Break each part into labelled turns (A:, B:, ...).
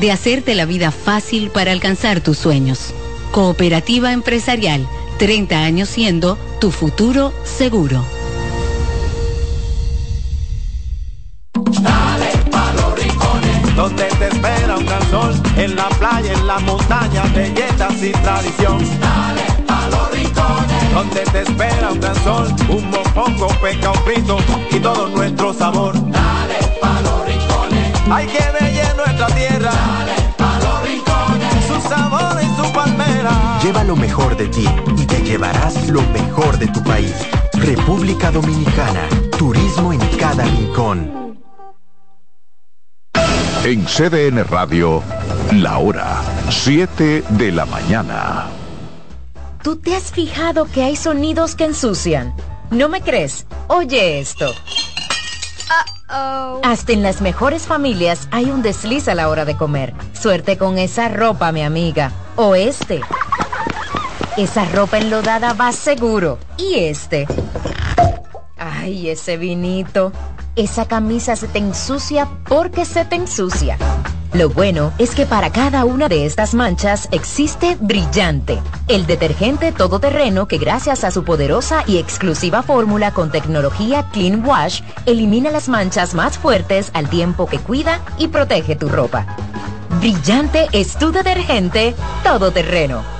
A: de hacerte la vida fácil para alcanzar tus sueños. Cooperativa empresarial, 30 años siendo tu futuro seguro.
B: Dale pa los rincones, donde te espera un gran sol, en la playa, en la montaña, belletas y tradición. Dale pa los rincones, donde te espera un gran sol, un mopongo, peca, un frito y todo nuestro sabor. Dale pa los rincones, hay que
C: Lleva lo mejor de ti y te llevarás lo mejor de tu país. República Dominicana, turismo en cada rincón.
D: En CDN Radio, la hora 7 de la mañana.
E: ¿Tú te has fijado que hay sonidos que ensucian? ¿No me crees? Oye esto. Hasta en las mejores familias hay un desliz a la hora de comer. Suerte con esa ropa, mi amiga. O este. Esa ropa enlodada va seguro. Y este. Ay, ese vinito. Esa camisa se te ensucia porque se te ensucia. Lo bueno es que para cada una de estas manchas existe Brillante, el detergente todoterreno que gracias a su poderosa y exclusiva fórmula con tecnología Clean Wash elimina las manchas más fuertes al tiempo que cuida y protege tu ropa. Brillante es tu detergente todoterreno.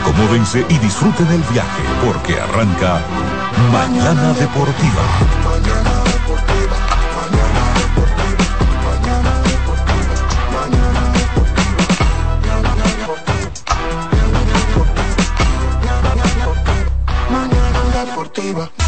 F: Acomódense y disfruten el viaje porque arranca Mañana Deportiva.
B: Mañana deportiva. Arrancó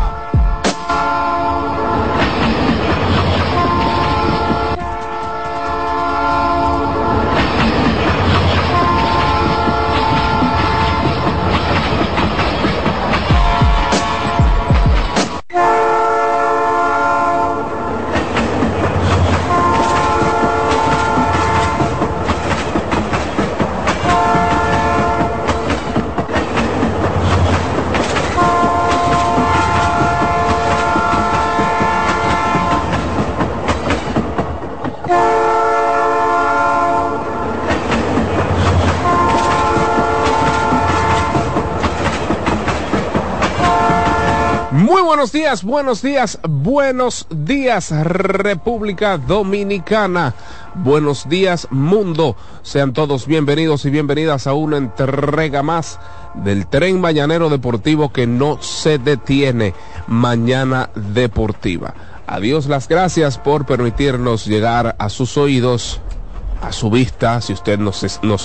G: Muy buenos días, buenos días, buenos días República Dominicana. Buenos días mundo. Sean todos bienvenidos y bienvenidas a una entrega más del tren mañanero deportivo que no se detiene. Mañana deportiva. Adiós las gracias por permitirnos llegar a sus oídos, a su vista, si usted nos, nos